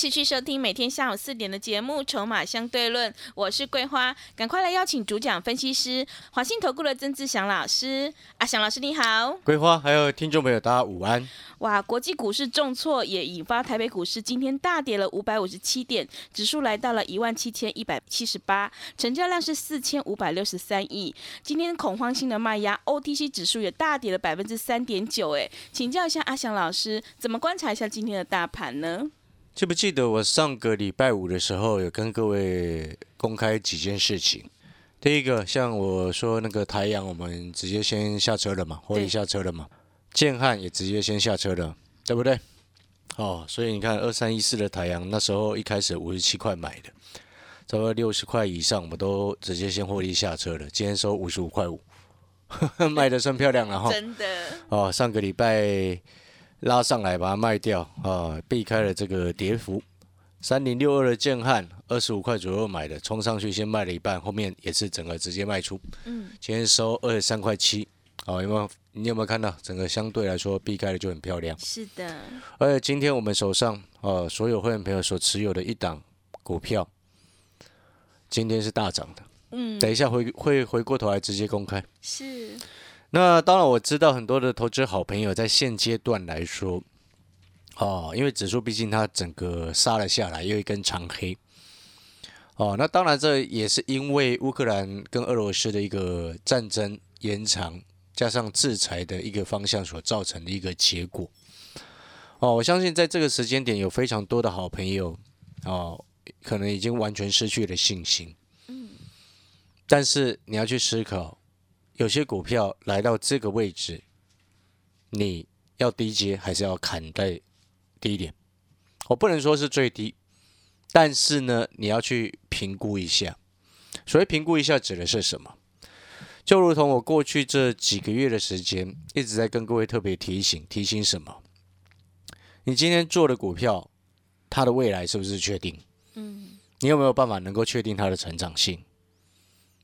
欢迎持续收听每天下午四点的节目《筹码相对论》，我是桂花，赶快来邀请主讲分析师华信投顾的曾志祥老师。阿祥老师你好，桂花还有听众朋友大家午安。哇，国际股市重挫也引发台北股市今天大跌了五百五十七点，指数来到了一万七千一百七十八，成交量是四千五百六十三亿。今天恐慌性的卖压，OTC 指数也大跌了百分之三点九。哎，请教一下阿祥老师，怎么观察一下今天的大盘呢？记不记得我上个礼拜五的时候有跟各位公开几件事情？第一个，像我说那个台阳，我们直接先下车了嘛，获利下车了嘛。建汉也直接先下车了，对不对？哦，所以你看二三一四的台阳那时候一开始五十七块买的，差不多六十块以上，我们都直接先获利下车了。今天收五十五块五，卖的算漂亮了哈。真的。哦，上个礼拜。拉上来把它卖掉啊，避开了这个跌幅。三零六二的建汉，二十五块左右买的，冲上去先卖了一半，后面也是整个直接卖出。嗯，今天收二十三块七。好，有没有？你有没有看到？整个相对来说避开的就很漂亮。是的。而且今天我们手上呃，所有会员朋友所持有的一档股票，今天是大涨的。嗯。等一下回会回过头来直接公开。是。那当然，我知道很多的投资好朋友在现阶段来说，哦，因为指数毕竟它整个杀了下来，又一根长黑，哦，那当然这也是因为乌克兰跟俄罗斯的一个战争延长，加上制裁的一个方向所造成的一个结果，哦，我相信在这个时间点，有非常多的好朋友，哦，可能已经完全失去了信心，嗯，但是你要去思考。有些股票来到这个位置，你要低接还是要砍在低点？我不能说是最低，但是呢，你要去评估一下。所谓评估一下，指的是什么？就如同我过去这几个月的时间，一直在跟各位特别提醒，提醒什么？你今天做的股票，它的未来是不是确定？嗯，你有没有办法能够确定它的成长性？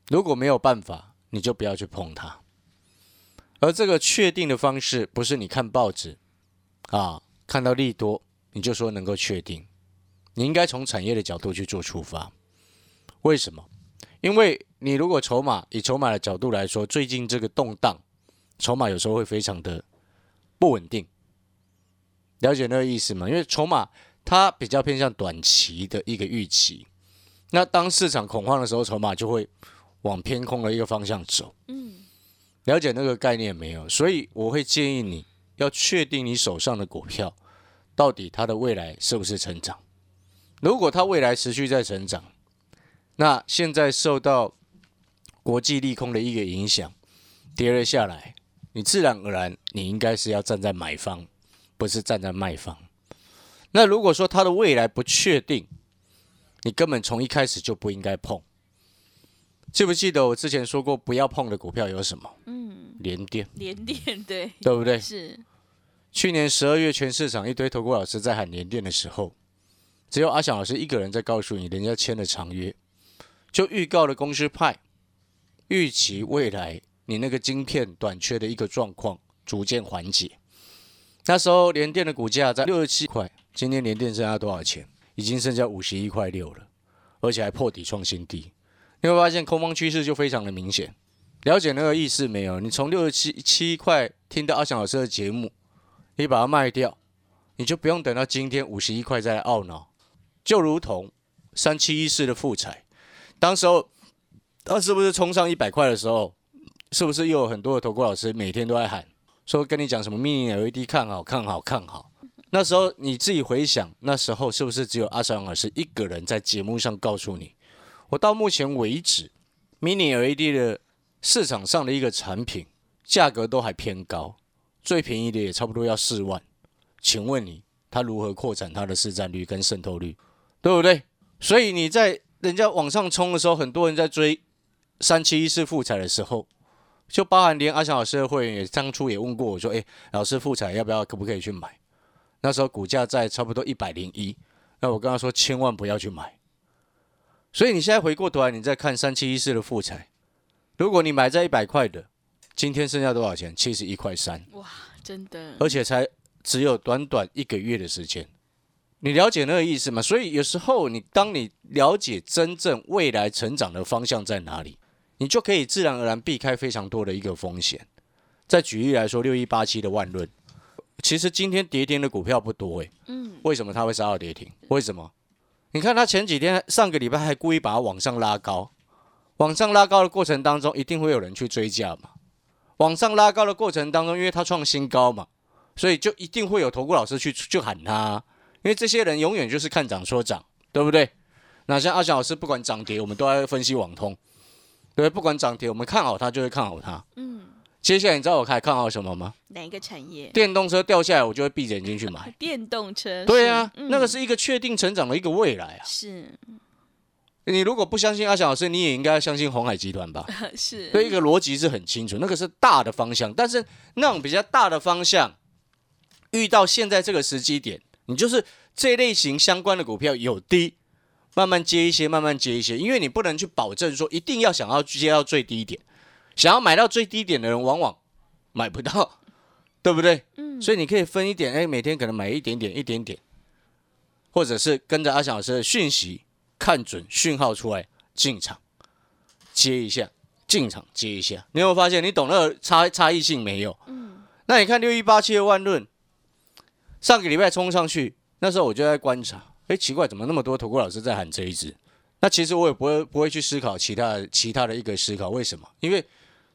如果没有办法，你就不要去碰它，而这个确定的方式不是你看报纸啊，看到利多你就说能够确定，你应该从产业的角度去做出发。为什么？因为你如果筹码以筹码的角度来说，最近这个动荡，筹码有时候会非常的不稳定。了解那个意思吗？因为筹码它比较偏向短期的一个预期，那当市场恐慌的时候，筹码就会。往偏空的一个方向走，嗯，了解那个概念没有？所以我会建议你要确定你手上的股票到底它的未来是不是成长。如果它未来持续在成长，那现在受到国际利空的一个影响，跌了下来，你自然而然你应该是要站在买方，不是站在卖方。那如果说它的未来不确定，你根本从一开始就不应该碰。记不记得我之前说过不要碰的股票有什么？嗯，联电，联电对，对不对？是。去年十二月，全市场一堆投顾老师在喊联电的时候，只有阿翔老师一个人在告诉你，人家签了长约，就预告了公司派，预期未来你那个晶片短缺的一个状况逐渐缓解。那时候联电的股价在六十七块，今天联电剩下多少钱？已经剩下五十一块六了，而且还破底创新低。你会发现空方趋势就非常的明显，了解那个意思没有？你从六十七七块听到阿翔老师的节目，你把它卖掉，你就不用等到今天五十一块再来懊恼。就如同三七一四的复彩，当时候它是不是冲上一百块的时候，是不是又有很多的投顾老师每天都在喊，说跟你讲什么 mini LED 看好看好看好？那时候你自己回想，那时候是不是只有阿翔老师一个人在节目上告诉你？我到目前为止，Mini LED 的市场上的一个产品价格都还偏高，最便宜的也差不多要四万。请问你，它如何扩展它的市占率跟渗透率，对不对？所以你在人家往上冲的时候，很多人在追三七一四复彩的时候，就包含连阿翔老师的会员也当初也问过我说：“哎，老师复彩要不要可不可以去买？”那时候股价在差不多一百零一，那我跟他说千万不要去买。所以你现在回过头来，你再看三七一四的富彩，如果你买在一百块的，今天剩下多少钱？七十一块三，哇，真的，而且才只有短短一个月的时间。你了解那个意思吗？所以有时候你当你了解真正未来成长的方向在哪里，你就可以自然而然避开非常多的一个风险。再举例来说，六一八七的万润，其实今天跌停的股票不多诶。嗯，为什么它会杀到跌停？为什么？你看他前几天上个礼拜还故意把它往上拉高，往上拉高的过程当中，一定会有人去追价嘛。往上拉高的过程当中，因为它创新高嘛，所以就一定会有投顾老师去去喊他，因为这些人永远就是看涨说涨，对不对？那像阿翔老师，不管涨跌，我们都要分析网通，对不？管涨跌，我们看好它就会看好它。嗯，接下来你知道我还看好什么吗？哪一个产业？电动车掉下来，我就会闭着眼睛去买。电动车。对啊，嗯那个是一个确定成长的一个未来啊。是你如果不相信阿翔老师，你也应该要相信红海集团吧？是，所以一个逻辑是很清楚，那个是大的方向。但是那种比较大的方向，遇到现在这个时机点，你就是这类型相关的股票有低，慢慢接一些，慢慢接一些，因为你不能去保证说一定要想要接到最低点，想要买到最低点的人往往买不到，对不对？嗯，所以你可以分一点，哎，每天可能买一点点，一点点，或者是跟着阿翔老师的讯息，看准讯号出来进场接一下，进场接一下。你有没有发现，你懂那个差差异性没有？嗯，那你看六一八七的万润，上个礼拜冲上去，那时候我就在观察，哎，奇怪，怎么那么多投顾老师在喊这一只？那其实我也不会不会去思考其他的其他的一个思考，为什么？因为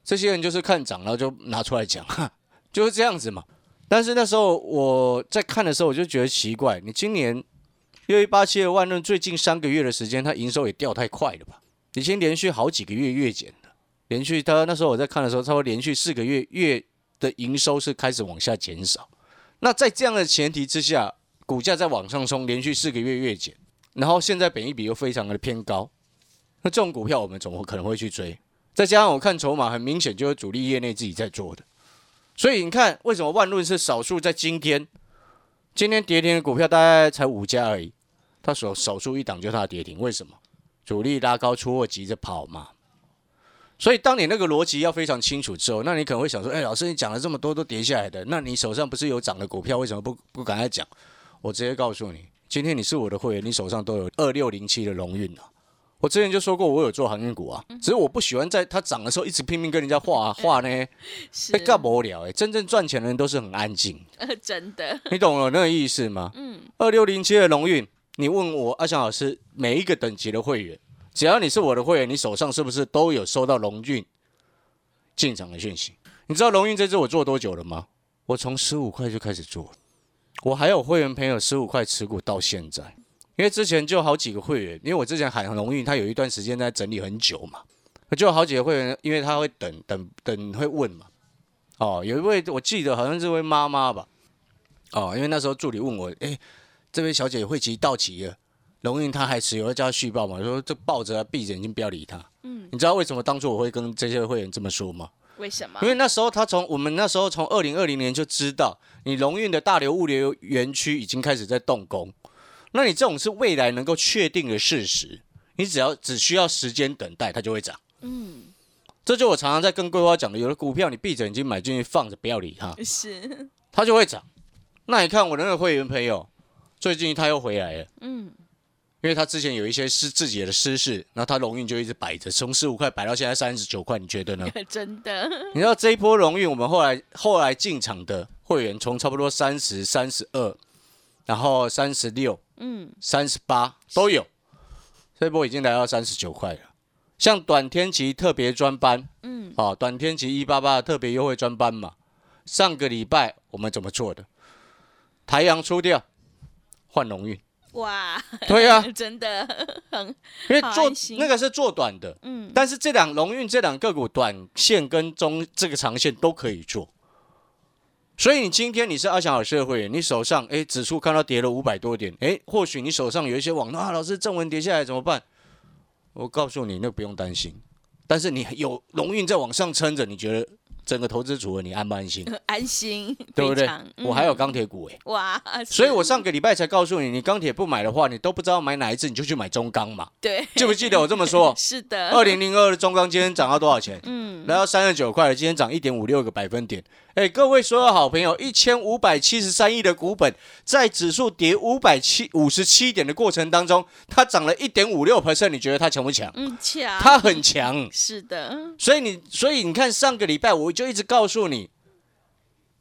这些人就是看涨，然后就拿出来讲，哈，就是这样子嘛。但是那时候我在看的时候，我就觉得奇怪，你今年六一八七的万润最近三个月的时间，它营收也掉太快了吧？已经连续好几个月月减了，连续它那时候我在看的时候，差不多连续四个月月的营收是开始往下减少。那在这样的前提之下，股价在往上冲，连续四个月月减，然后现在本益比又非常的偏高，那这种股票我们怎么可能会去追？再加上我看筹码，很明显就是主力业内自己在做的。所以你看，为什么万润是少数在今天，今天跌停的股票大概才五家而已，它少少数一档就它的跌停，为什么？主力拉高出货急着跑嘛。所以当你那个逻辑要非常清楚之后，那你可能会想说，哎，老师你讲了这么多都跌下来的，那你手上不是有涨的股票，为什么不不赶快讲？我直接告诉你，今天你是我的会员，你手上都有二六零七的龙运啊。我之前就说过，我有做航运股啊，只是我不喜欢在它涨的时候一直拼命跟人家画啊画呢，是被干无聊哎。真正赚钱的人都是很安静，呃，真的，你懂了那个意思吗？嗯，二六零七的龙运，你问我阿翔老师，每一个等级的会员，只要你是我的会员，你手上是不是都有收到龙运进场的讯息？你知道龙运这支我做多久了吗？我从十五块就开始做，我还有会员朋友十五块持股到现在。因为之前就好几个会员，因为我之前喊龙运，他有一段时间在整理很久嘛，就有好几个会员，因为他会等等等会问嘛。哦，有一位我记得好像是位妈妈吧，哦，因为那时候助理问我，哎，这位小姐会期到期了，龙运他还持有，要叫他续报嘛？我说这抱着啊，闭着眼睛不要理他。嗯，你知道为什么当初我会跟这些会员这么说吗？为什么因？为那时候他从我们那时候从二零二零年就知道，你龙运的大流物流园区已经开始在动工，那你这种是未来能够确定的事实，你只要只需要时间等待，它就会涨。嗯，这就我常常在跟桂花讲的，有的股票你闭着眼睛买进去放着，不要理它，是，它就会涨。那你看我的那个会员朋友，最近他又回来了。嗯，因为他之前有一些是自己的私事，然后他龙运就一直摆着，从十五块摆到现在三十九块，你觉得呢？真的，你知道这一波荣运，我们后来后来进场的会员，从差不多三十三十二，然后三十六、嗯，三十八都有，这波已经来到三十九块了。像短天期特别专班，嗯，啊，短天期一八八特别优惠专班嘛，上个礼拜我们怎么做的？台阳出掉，换龙运，哇，对啊，真的很，因为做那个是做短的，嗯，但是这两龙运这两个股短线跟中这个长线都可以做，所以你今天你是阿翔老师的会，你手上哎指数看到跌了五百多点，哎，或许你手上有一些网啊，老师正文跌下来怎么办？我告诉你，那不用担心。但是你有龙运在往上撑着，你觉得整个投资组合你安不安心？安心，对不对？我还有嗯钢铁股哎、哇，所以我上个礼拜才告诉你，你钢铁不买的话，你都不知道买哪一只，你就去买中钢嘛。对，记不记得我这么说？是的，二零零二的中钢今天涨到多少钱？嗯，来到三十九块了，今天涨一点五六个百分点。哎，各位所有好朋友，一千五百七十三亿的股本，在指数跌五百七五十七点的过程当中，它涨了一点五六 percent，你觉得它强不强？嗯，强，它很强。是的，所以你，所以你看，上个礼拜我就一直告诉你，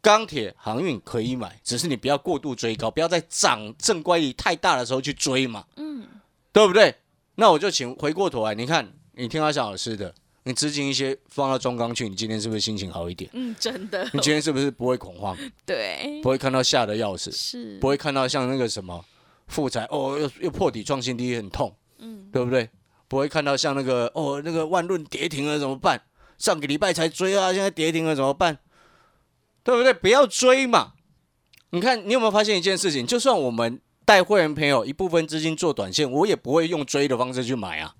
钢铁航运可以买，只是你不要过度追高，不要在涨正乖离太大的时候去追嘛，嗯，对不对？那我就请回过头来，你看，你听阿翔老师的，你资金一些放到中钢去，你今天是不是心情好一点？嗯，真的，你今天是不是不会恐慌，对，不会看到吓得要死，是，不会看到像那个什么富彩哦又又破底创新低很痛，嗯，对不对？不会看到像那个哦那个万润跌停了怎么办？上个礼拜才追啊，现在跌停了怎么办？对不对？不要追嘛！你看你有没有发现一件事情？就算我们带会员朋友一部分资金做短线，我也不会用追的方式去买啊。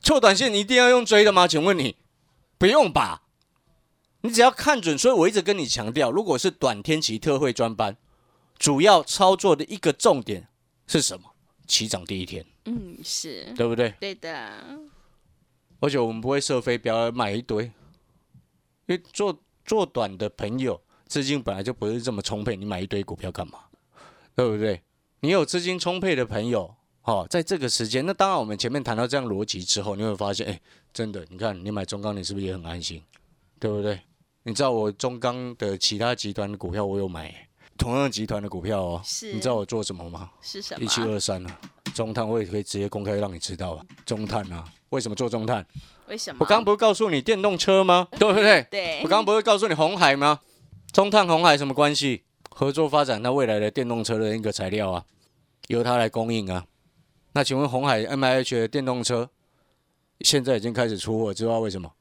做短线你一定要用追的吗？请问你不用吧？你只要看准。所以我一直跟你强调，如果是短天期特惠专班，主要操作的一个重点是什么？起涨第一天，嗯，是，对不对？对的，而且我们不会设飞镖买一堆，因为做做短的朋友资金本来就不是这么充沛，你买一堆股票干嘛？对不对？你有资金充沛的朋友，哦，在这个时间，那当然我们前面谈到这样逻辑之后，你会发现，哎，真的，你看你买中钢，你是不是也很安心？对不对？你知道我中钢的其他集团的股票我有买，同样集团的股票哦，是你知道我做什么吗？是什么？一七二三啊，中碳我也可以直接公开让你知道啊，中碳啊，为什么做中碳？为什么？我刚刚不是告诉你电动车吗？对不对？对，我刚刚不是告诉你红海吗？中碳红海什么关系？合作发展它未来的电动车的一个材料啊，由它来供应啊。那请问红海 M I H 的电动车现在已经开始出货，知道为什么？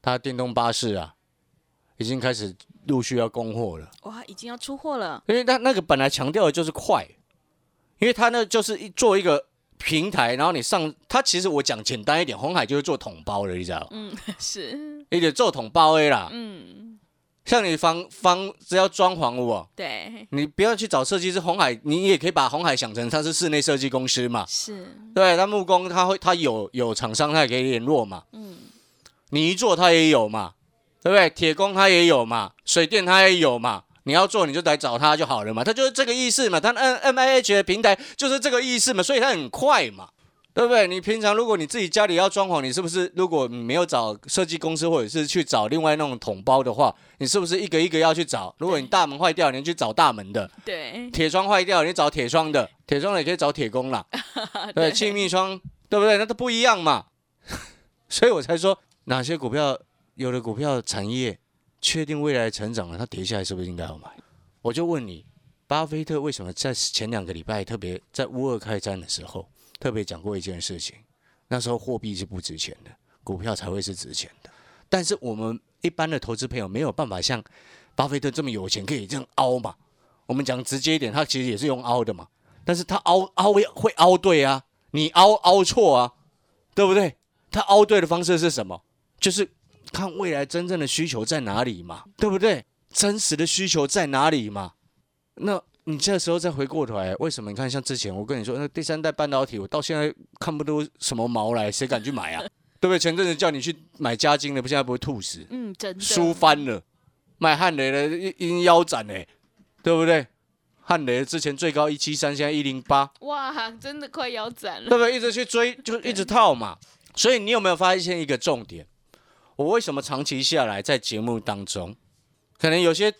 它电动巴士啊，已经开始陆续要供货了。哇，已经要出货了，因为它那个本来强调的就是快，因为它那就是一做一个平台，然后你上它其实我讲简单一点，红海就是做桶包的，你知道吗？嗯，是，一点做桶包 A 啦。嗯，像你房房只要装潢哦，对，你不要去找设计师，红海你也可以把红海想成它是室内设计公司嘛。是，对，那木工它会它有有厂商，它也可以联络嘛。嗯，你一做它也有嘛，对不对？铁工它也有嘛，水电它也有嘛。你要做你就来找他就好了嘛，他就是这个意思嘛。他 N M I H 的平台就是这个意思嘛，所以它很快嘛，对不对？你平常如果你自己家里要装潢，你是不是如果你没有找设计公司或者是去找另外那种桶包的话，你是不是一个一个要去找？如果你大门坏掉，你去找大门的；对，铁窗坏掉，你找铁窗的；铁窗的也可以找铁工啦。对，气密窗，对不对？那都不一样嘛。所以我才说，哪些股票，有的股票产业确定未来成长了，它跌下来是不是应该要买？我就问你，巴菲特为什么在前两个礼拜，特别在乌俄开战的时候，特别讲过一件事情？那时候货币是不值钱的，股票才会是值钱的。但是我们一般的投资朋友没有办法像巴菲特这么有钱，可以这样凹嘛？我们讲直接一点，他其实也是用凹的嘛。但是他凹凹会会凹对啊，你凹凹错啊，对不对？他凹对的方式是什么？就是看未来真正的需求在哪里嘛，对不对？真实的需求在哪里嘛？那你这时候再回过头来，为什么？你看像之前我跟你说，那第三代半导体，我到现在看不出什么毛来，谁敢去买啊？对不对？前阵子叫你去买嘉金的，不现在不会吐死？嗯，真的，输翻了，卖汉雷的一一腰斩哎，对不对？汉雷之前最高一七三，现在一零八，哇，真的快腰斩了，对不对？一直去追，就一直套嘛。所以你有没有发现一个重点？我为什么长期下来在节目当中，可能有些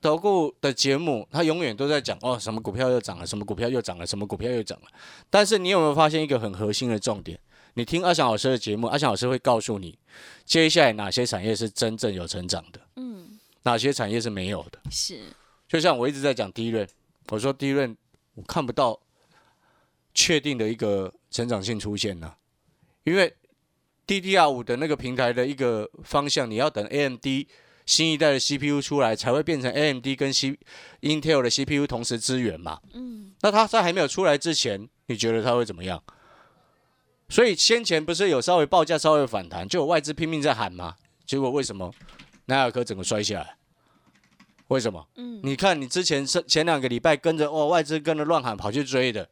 投顾的节目，他永远都在讲哦，什么股票又涨了，什么股票又涨了，什么股票又涨了。但是你有没有发现一个很核心的重点？你听阿翔老师的节目，阿翔老师会告诉你，接下来哪些产业是真正有成长的，嗯，哪些产业是没有的。是，就像我一直在讲第一润，我说第一润我看不到确定的一个成长性出现呢、因为 DDR 五的那个平台的一个方向，你要等 AMD 新一代的 CPU 出来，才会变成 AMD 跟 C Intel 的 CPU 同时支援嘛。嗯，那它在还没有出来之前，你觉得它会怎么样？所以先前不是有稍微报价稍微反弹，就有外资拼命在喊嘛，结果为什么南亚科整个摔下来？为什么？嗯，你看你之前是前两个礼拜跟着哦外资跟着乱喊跑去追的，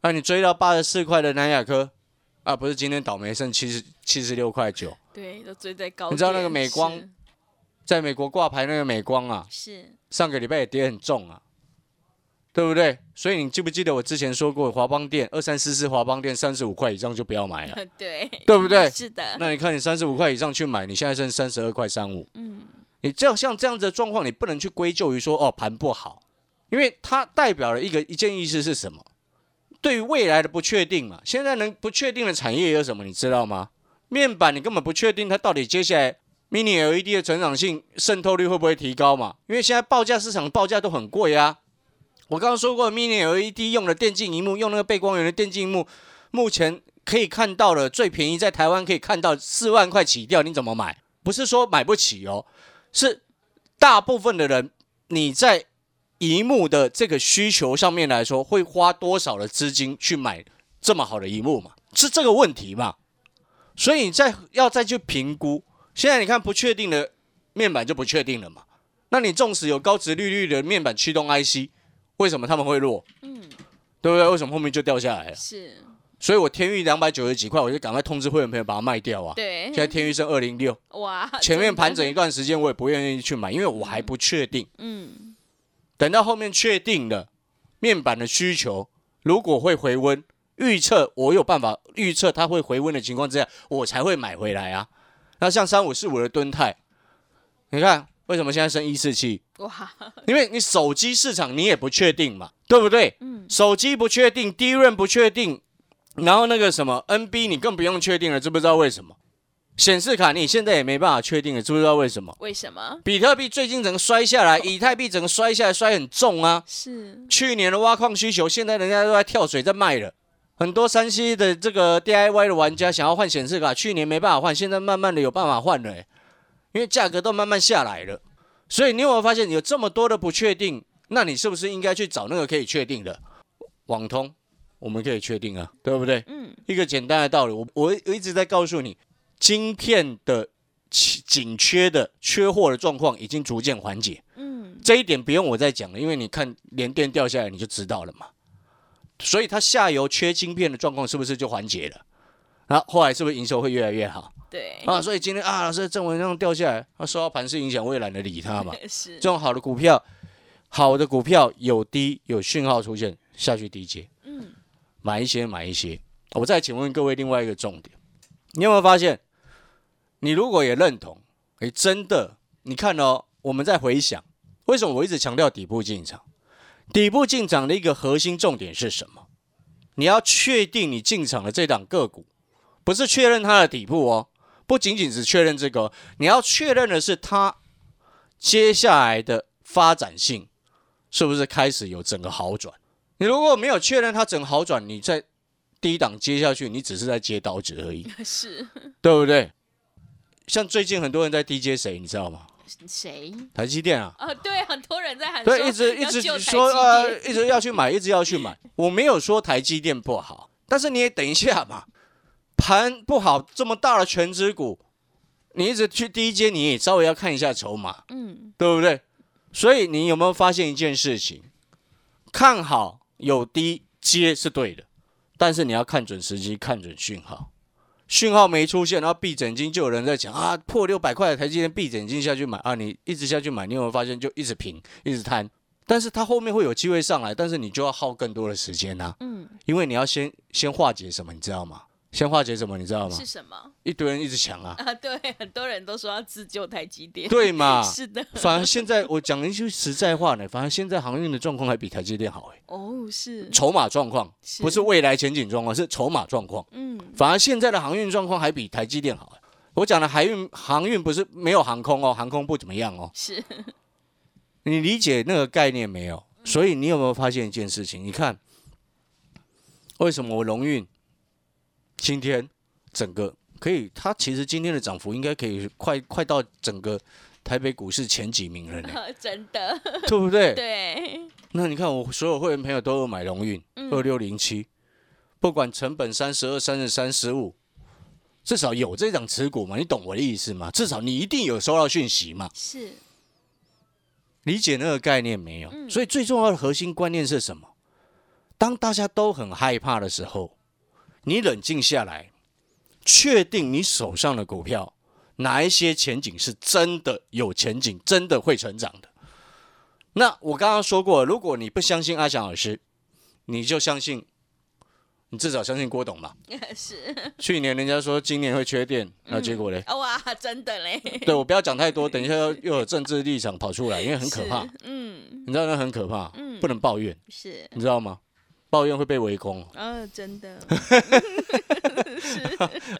那、你追到八十四块的南亚科啊，不是今天倒霉剩七十七十六块九，对，都追在高。你知道那个美光在美国挂牌那个美光啊，是上个礼拜也跌很重啊，对不对？所以你记不记得我之前说过，华邦店二三四四华邦店三十五块以上就不要买了，对，对不对？是的，那你看你三十五块以上去买，你现在剩三十二块三五，嗯，你这样像这样子的状况，你不能去归咎于说哦盘不好，因为它代表了一个一件意思是什么？对于未来的不确定嘛。现在能不确定的产业有什么？你知道吗？面板你根本不确定它到底接下来 Mini LED 的成长性渗透率会不会提高嘛？因为现在报价市场报价都很贵啊。我刚刚说过，Mini LED 用的电竞荧幕，用那个背光源的电竞荧幕，目前可以看到的最便宜，在台湾可以看到四万块起跳，你怎么买？不是说买不起哦，是大部分的人你在荧幕的这个需求上面来说，会花多少的资金去买这么好的荧幕嘛？是这个问题嘛？所以你再要再去评估，现在你看不确定的面板就不确定了嘛？那你纵使有高值利率的面板驱动 IC，为什么他们会弱？嗯，对不对？为什么后面就掉下来了？是，所以我天域两百九十几块，我就赶快通知会员朋友把它卖掉啊！对现，在天域剩二零六，哇，前面盘整一，段时间，我也不愿意去买，因为我还不确定。嗯，等到后面确定了面板的需求，如果会回温，预测我有办法预测它会回温的情况之下，我才会买回来啊。那像三五四五的敦泰，你看为什么现在升一四七？哇，因为你手机市场你也不确定嘛，对不对？嗯，手机不确定，低润不确定，然后那个什么 NB 你更不用确定了，知不知道为什么？显示卡你现在也没办法确定了，知不知道为什么？为什么？比特币最近整个摔下来，以太币整个摔下来，摔很重啊。是，去年的挖矿需求，现在人家都在跳水在卖了。很多山西的这个 DIY 的玩家想要换显示卡，去年没办法换，现在慢慢的有办法换了、欸，因为价格都慢慢下来了。所以你有没有发现有这么多的不确定？那你是不是应该去找那个可以确定的？网通我们可以确定啊，对不对？嗯，一个简单的道理，我我我一直在告诉你，晶片的紧紧缺的缺货的状况已经逐渐缓解。嗯，这一点不用我再讲了，因为你看连电掉下来你就知道了嘛。所以它下游缺晶片的状况是不是就缓解了？然后后来是不是营收会越来越好对，啊？所以今天啊，老师正文这样掉下来，它受到盘势影响，我也懒得理它嘛。是这，种好的股票，好的股票有低有讯号出现下去低接，嗯，买一些买一些。我再请问各位另外一个重点，你有没有发现？你如果也认同，诶，真的，你看哦，我们在回想，为什么我一直强调底部进场？底部进场的一个核心重点是什么？你要确定你进场的这档个股，不是确认它的底部哦，不仅仅是确认这个哦，你要确认的是它接下来的发展性是不是开始有整个好转？你如果没有确认它整个好转，你在低档接下去，你只是在接刀子而已，是对不对？像最近很多人在 DJ 谁，你知道吗？谁？台积电啊，哦，对，很多人在喊对，一直一直说呃，一直要去买，一直要去买。我没有说台积电不好，但是你也等一下嘛，盘不好，这么大的全指股，你一直去低接，你也稍微要看一下筹码，嗯，对不对？所以你有没有发现一件事情？看好有低接是对的，但是你要看准时机，看准讯号。讯号没出现，然后闭着眼睛就有人在讲啊，破六百块的台积电闭着眼睛下去买啊，你一直下去买，你有没有发现就一直平，一直摊？但是它后面会有机会上来，但是你就要耗更多的时间呐、嗯，因为你要先先化解什么，你知道吗？先化解什么，你知道吗是？什么一堆人一直抢啊，啊？对，很多人都说要自救台积电，对嘛？是的，反而现在我讲一句实在话呢，反而现在航运的状况还比台积电好哎、哦，是，筹码状况不是未来前景状况，是筹码状况。嗯，反而现在的航运状况还比台积电好、欸。我讲的海运航运不是没有航空哦，航空不怎么样哦。是，你理解那个概念没有？所以你有没有发现一件事情？你看，为什么我龙运今天整个可以？它其实今天的涨幅应该可以快快到整个台北股市前几名了呢，真的，对不对？对，那你看我所有会员朋友都有买龙运嗯二六零七，不管成本三十二、三十三、十五，至少有这张持股嘛？你懂我的意思吗？至少你一定有收到讯息嘛？是，理解那个概念没有？嗯所以最重要的核心观念是什么？当大家都很害怕的时候，你冷静下来，确定你手上的股票哪一些前景是真的有前景，真的会成长的。那我刚刚说过，如果你不相信阿翔老师，你就相信，你至少相信郭董嘛。是，去年人家说今年会缺电，那结果嘞？哇，真的嘞，对我不要讲太多，等一下又又有政治立场跑出来，因为很可怕。，嗯，你知道那很可怕，嗯不能抱怨，是，你知道吗？抱怨会被围攻。嗯，真的，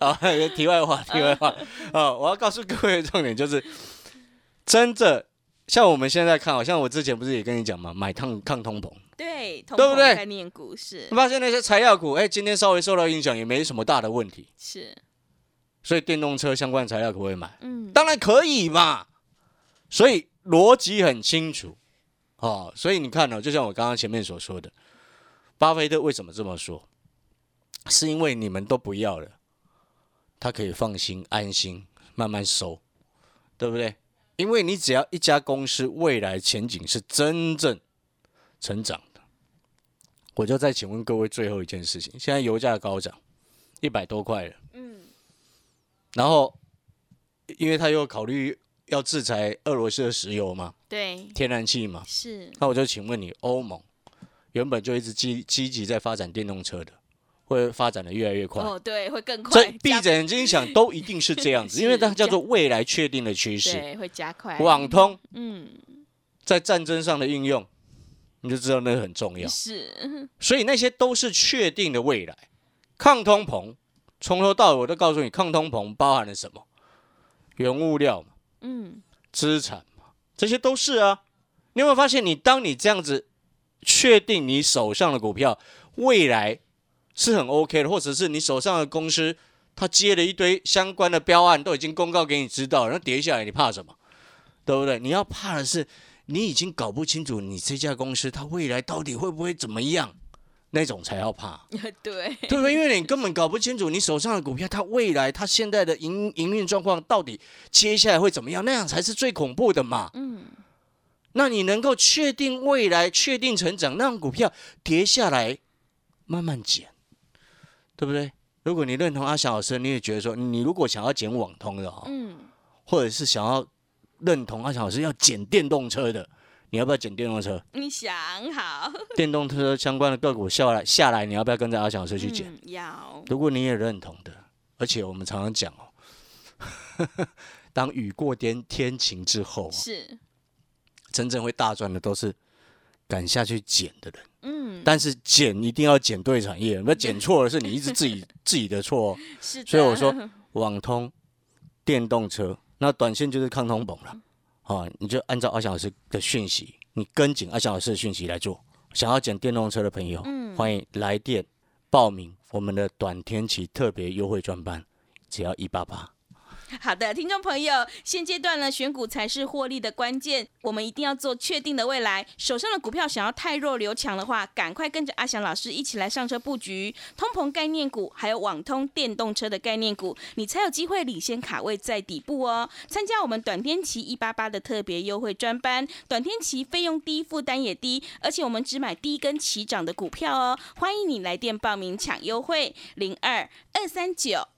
啊，题外话，题外话。啊，我要告诉各位的重点就是，真的像我们现在看，好像我之前不是也跟你讲嘛，买抗抗通膨，对，对不对？概念股是。发现那些材料股，哎，今天稍微受到影响，也没什么大的问题，是，所以电动车相关材料可不可以买？嗯，当然可以嘛。所以逻辑很清楚。哦。所以你看呢、就像我刚刚前面所说的，巴菲特为什么这么说？是因为你们都不要了，他可以放心安心慢慢收，对不对？因为你只要一家公司未来前景是真正成长的，我就再请问各位最后一件事情：现在油价高涨，一百多块了，嗯，然后因为他又考虑要制裁俄罗斯的石油嘛，对，天然气嘛，是，那我就请问你，欧盟原本就一直积积极在发展电动车的，会发展的越来越快。哦，对，会更所快以，闭着眼睛想，都一定是这样子，因为它叫做未来确定的趋势。对，会加快，网通嗯，在战争上的应用，你就知道那个很重要。是，所以那些都是确定的未来。抗通膨，从头到尾我都告诉你，抗通膨包含了什么？原物料嘛，嗯，资产嘛，这些都是啊。你有没有发现，你当你这样子确定你手上的股票未来是很 OK 的，或者是你手上的公司它接了一堆相关的标案，都已经公告给你知道然后跌下来你怕什么？对不对？你要怕的是你已经搞不清楚你这家公司它未来到底会不会怎么样，那种才要怕。对，对不对？因为你根本搞不清楚你手上的股票，它未来它现在的营营运状况到底接下来会怎么样，那样才是最恐怖的嘛。嗯，那你能够确定未来、确定成长，那样股票跌下来慢慢减，对不对？如果你认同阿翔老师，你也觉得说，你如果想要减网通的哦，嗯，或者是想要认同阿翔老师要减电动车的，你要不要减电动车？你想好，电动车相关的个股下来下来，你要不要跟着阿翔老师去减？嗯，要，如果你也认同的，而且我们常常讲哦，当雨过天天晴之后，是，真正会大赚的都是敢下去捡的人。嗯，但是捡一定要捡对产业，那捡错了是你一直自己 自己的错、哦。是，所以我说 网通、电动车，那短线就是抗通膨了。啊，你就按照阿翔老师的讯息，你跟紧阿翔老师的讯息来做。想要捡电动车的朋友，嗯欢迎来电报名我们的短天期特别优惠专班，只要一八八。好的，听众朋友，现阶段呢，选股才是获利的关键，我们一定要做确定的未来。手上的股票想要太弱留强的话，赶快跟着阿翔老师一起来上车布局通膨概念股，还有网通电动车的概念股，你才有机会领先卡位在底部哦。参加我们短天期一八八的特别优惠专班，短天期费用低，负担也低，而且我们只买低跟起涨的股票哦。欢迎你来电报名抢优惠，零二二三九。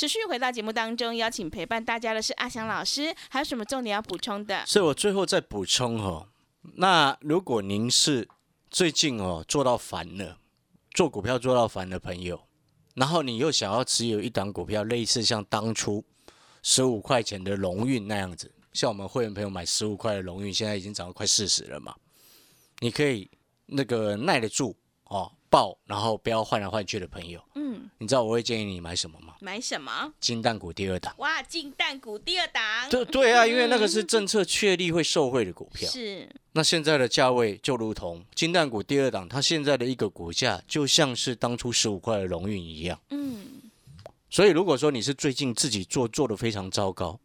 持续回到节目当中，邀请陪伴大家的是阿翔老师，还有什么重点要补充的？所以我最后再补充哦，那如果您是最近哦做到烦了，做股票做到烦的朋友，然后你又想要持有一档股票，类似像当初十五块钱的龙运那样子，像我们会员朋友买十五块的龙运，现在已经涨到快四十了嘛，你可以那个耐得住哦，报然后不要换来换去的朋友，嗯，你知道我会建议你买什么吗？买什么？金蛋股第二档。哇，金蛋股第二档，对对啊，因为那个是政策确立会受惠的股票。是那现在的价位就如同金蛋股第二档，它现在的一个股价就像是当初十五块的龙运一样。嗯，所以如果说你是最近自己做做的非常糟糕，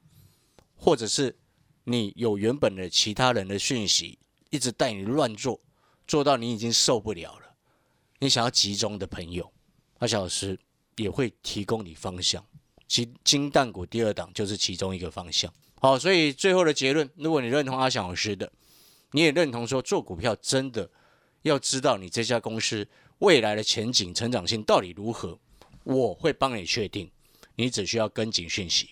或者是你有原本的其他人的讯息一直带你乱做，做到你已经受不了了，你想要集中的朋友，阿小老师也会提供你方向。金金蛋股第二档就是其中一个方向。好，所以最后的结论，如果你认同阿翔老师的，你也认同说做股票真的要知道你这家公司未来的前景、成长性到底如何，我会帮你确定，你只需要跟紧讯息。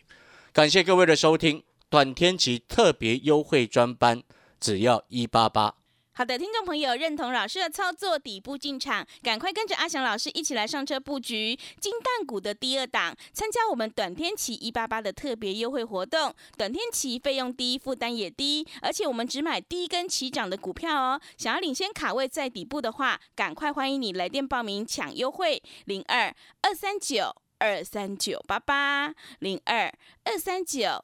感谢各位的收听，短天期特别优惠专班只要一八八。好的，听众朋友认同老师的操作，底部进场，赶快跟着阿翔老师一起来上车布局金蛋股的第二档，参加我们短天期一八八的特别优惠活动。短天期费用低，负担也低，而且我们只买低跟起涨的股票哦。想要领先卡位在底部的话，赶快欢迎你来电报名抢优惠，零二二三九二三九八八零二二三九。